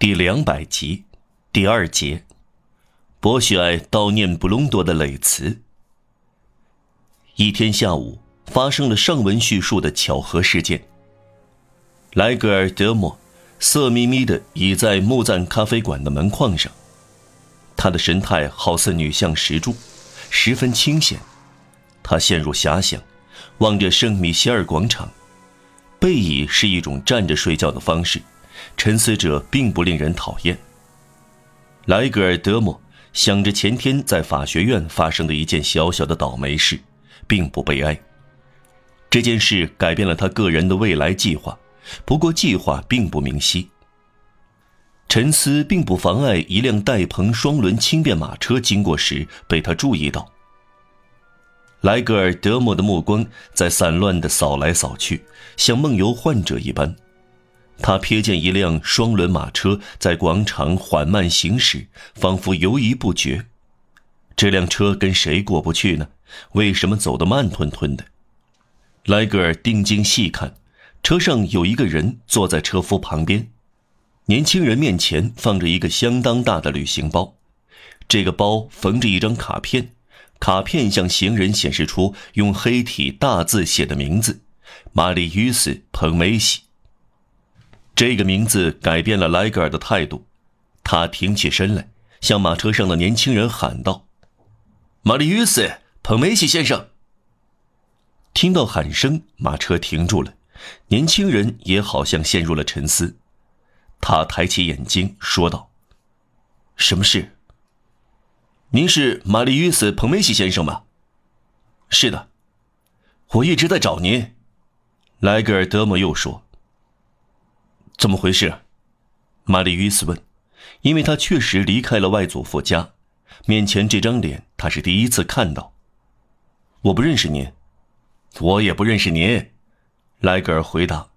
第两百集，第二节，博许爱悼念布隆多的泪词。一天下午，发生了上文叙述的巧合事件。莱格尔德莫色眯眯的倚在木赞咖啡馆的门框上，他的神态好似女像石柱，十分清闲。他陷入遐想，望着圣米歇尔广场，背倚是一种站着睡觉的方式。沉思者并不令人讨厌。莱格尔德莫想着前天在法学院发生的一件小小的倒霉事，并不悲哀。这件事改变了他个人的未来计划，不过计划并不明晰。沉思并不妨碍一辆带棚双轮轻便马车经过时被他注意到。莱格尔德莫的目光在散乱的扫来扫去，像梦游患者一般。他瞥见一辆双轮马车在广场缓慢行驶，仿佛犹豫不决。这辆车跟谁过不去呢？为什么走得慢吞吞的？莱格尔定睛细看，车上有一个人坐在车夫旁边。年轻人面前放着一个相当大的旅行包，这个包缝着一张卡片，卡片向行人显示出用黑体大字写的名字：玛丽·约斯·彭梅西。这个名字改变了莱格尔的态度，他挺起身来，向马车上的年轻人喊道：“玛丽约斯·彭梅西先生。”听到喊声，马车停住了，年轻人也好像陷入了沉思。他抬起眼睛说道：“什么事？您是玛丽约斯·彭梅西先生吗？”“是的，我一直在找您。”莱格尔德莫又说。怎么回事？玛丽·约斯问，因为他确实离开了外祖父家。面前这张脸，他是第一次看到。我不认识您，我也不认识您。莱格尔回答。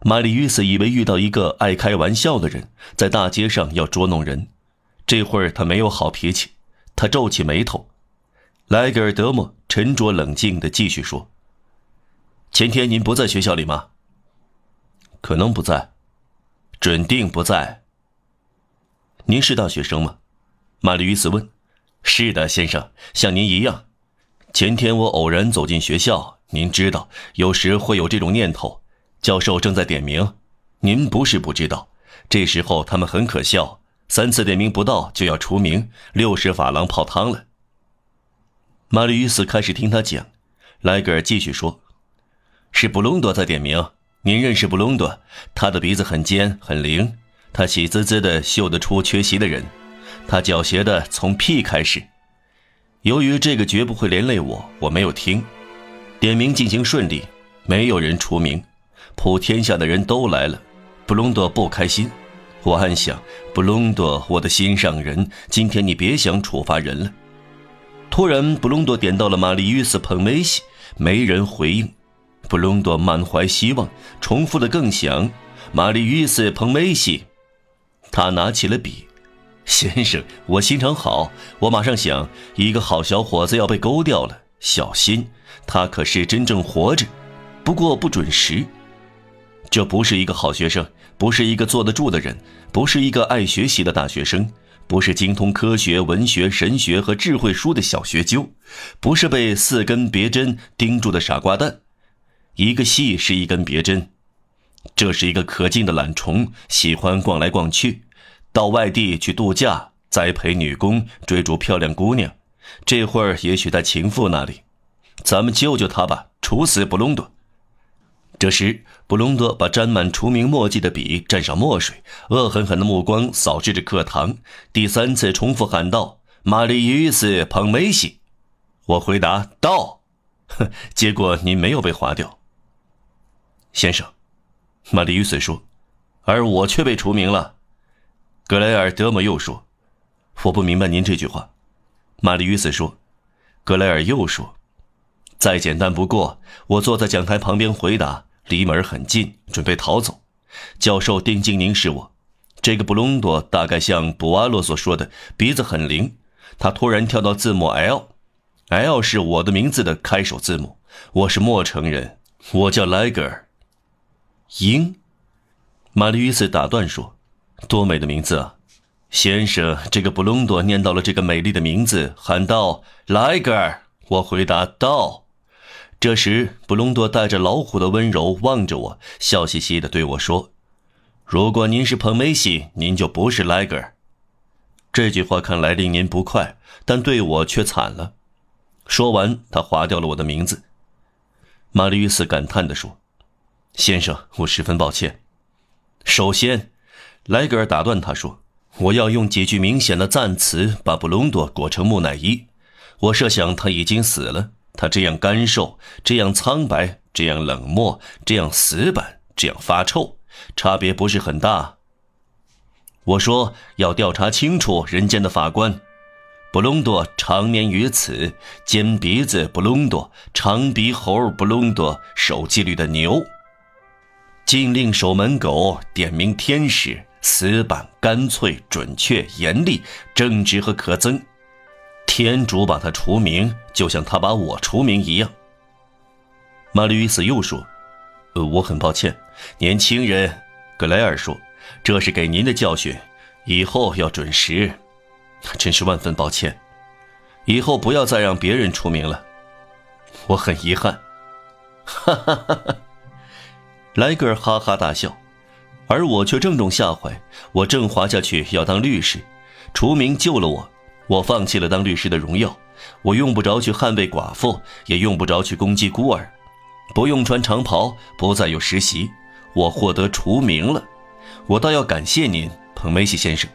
玛丽·约斯以为遇到一个爱开玩笑的人，在大街上要捉弄人。这会儿他没有好脾气，他皱起眉头。莱格尔德莫沉着冷静地继续说：“前天您不在学校里吗？”可能不在，准定不在。您是大学生吗？玛丽·于斯问。是的，先生，像您一样。前天我偶然走进学校，您知道，有时会有这种念头。教授正在点名，您不是不知道。这时候他们很可笑，三次点名不到就要除名，六十法郎泡汤了。玛丽·于斯开始听他讲，莱格尔继续说：“是布隆多在点名。”您认识布隆多？他的鼻子很尖很灵，他喜滋滋的嗅得出缺席的人。他狡黠的从屁开始。由于这个绝不会连累我，我没有听。点名进行顺利，没有人除名，普天下的人都来了。布隆多不开心。我暗想：布隆多，我的心上人，今天你别想处罚人了。突然，布隆多点到了玛丽·约斯·彭梅西，没人回应。布隆多满怀希望，重复的更响。玛丽·约斯·彭梅西，他拿起了笔。先生，我心肠好，我马上想，一个好小伙子要被勾掉了，小心，他可是真正活着，不过不准时。这不是一个好学生，不是一个坐得住的人，不是一个爱学习的大学生，不是精通科学、文学、神学和智慧书的小学究，不是被四根别针钉住的傻瓜蛋。一个系是一根别针，这是一个可敬的懒虫，喜欢逛来逛去，到外地去度假，栽培女工，追逐漂亮姑娘。这会儿也许在情妇那里，咱们救救他吧，处死布隆多。这时，布隆多把沾满除名墨迹的笔蘸上墨水，恶狠狠的目光扫视着课堂，第三次重复喊道：“玛丽·约斯·彭梅西。”我回答到，哼，结果您没有被划掉。先生，玛丽·与斯说，而我却被除名了。格莱尔德姆又说：“我不明白您这句话。”玛丽·与斯说。格莱尔又说：“再简单不过。”我坐在讲台旁边回答，离门很近，准备逃走。教授定睛凝视我。这个布隆多大概像布瓦洛所说的，鼻子很灵。他突然跳到字母 L，L 是我的名字的开首字母。我是莫城人，我叫莱格尔。鹰，玛丽·与斯打断说：“多美的名字啊！先生，这个布隆多念到了这个美丽的名字，喊道：“莱格尔！”我回答道。这时，布隆多带着老虎的温柔望着我，笑嘻嘻地对我说：“如果您是彭梅西，您就不是莱格尔。”这句话看来令您不快，但对我却惨了。说完，他划掉了我的名字。玛丽·与斯感叹地说：“先生，我十分抱歉。首先，莱格尔打断他说：‘我要用几句明显的赞词把布隆多裹成木乃伊。我设想他已经死了。他这样干瘦，这样苍白，这样冷漠，这样死板，这样发臭，差别不是很大。’我说要调查清楚，人间的法官。”布隆多长眠于此，尖鼻子布隆多，长鼻猴布隆多，守纪律的牛。禁令守门狗，点名天使，死板干脆准确严厉，正直和可憎。天主把他除名，就像他把我除名一样。玛丽·与斯又说：“呃，我很抱歉，年轻人。”格莱尔说：“这是给您的教训，以后要准时。”真是万分抱歉，以后不要再让别人出名了。我很遗憾。哈哈哈哈！莱格尔哈哈大笑，而我却正中下怀。我正滑下去要当律师，除名救了我。我放弃了当律师的荣耀，我用不着去捍卫寡妇，也用不着去攻击孤儿，不用穿长袍，不再有实习。我获得除名了。我倒要感谢您，彭梅西先生。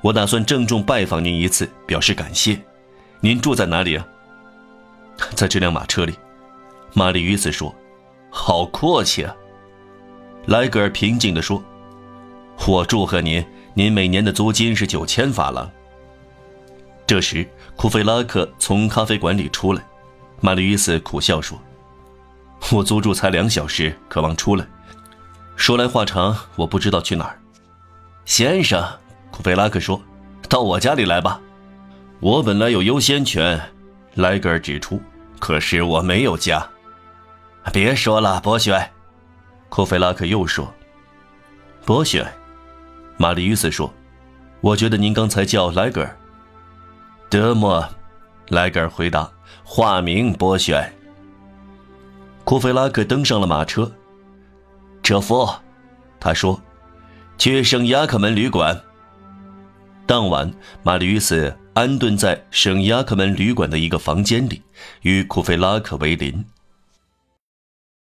我打算郑重拜访您一次，表示感谢。您住在哪里啊？在这辆马车里。玛丽·与此说：“好阔气啊。”莱格尔平静地说：“我祝贺您，您每年的租金是九千法郎。”这时，库菲拉克从咖啡馆里出来。玛丽·伊斯苦笑说：“我租住才两小时，渴望出来。说来话长，我不知道去哪儿。”先生。库菲拉克说：“到我家里来吧，我本来有优先权。”莱格尔指出：“可是我没有家。”别说了，博雪。库菲拉克又说：“博雪。”玛丽与斯说：“我觉得您刚才叫莱格尔。”德莫，莱格尔回答：“化名博雪。”库菲拉克登上了马车。车夫，他说：“去圣雅克门旅馆。”当晚，玛丽·与斯安顿在圣雅克门旅馆的一个房间里，与库菲拉克为邻。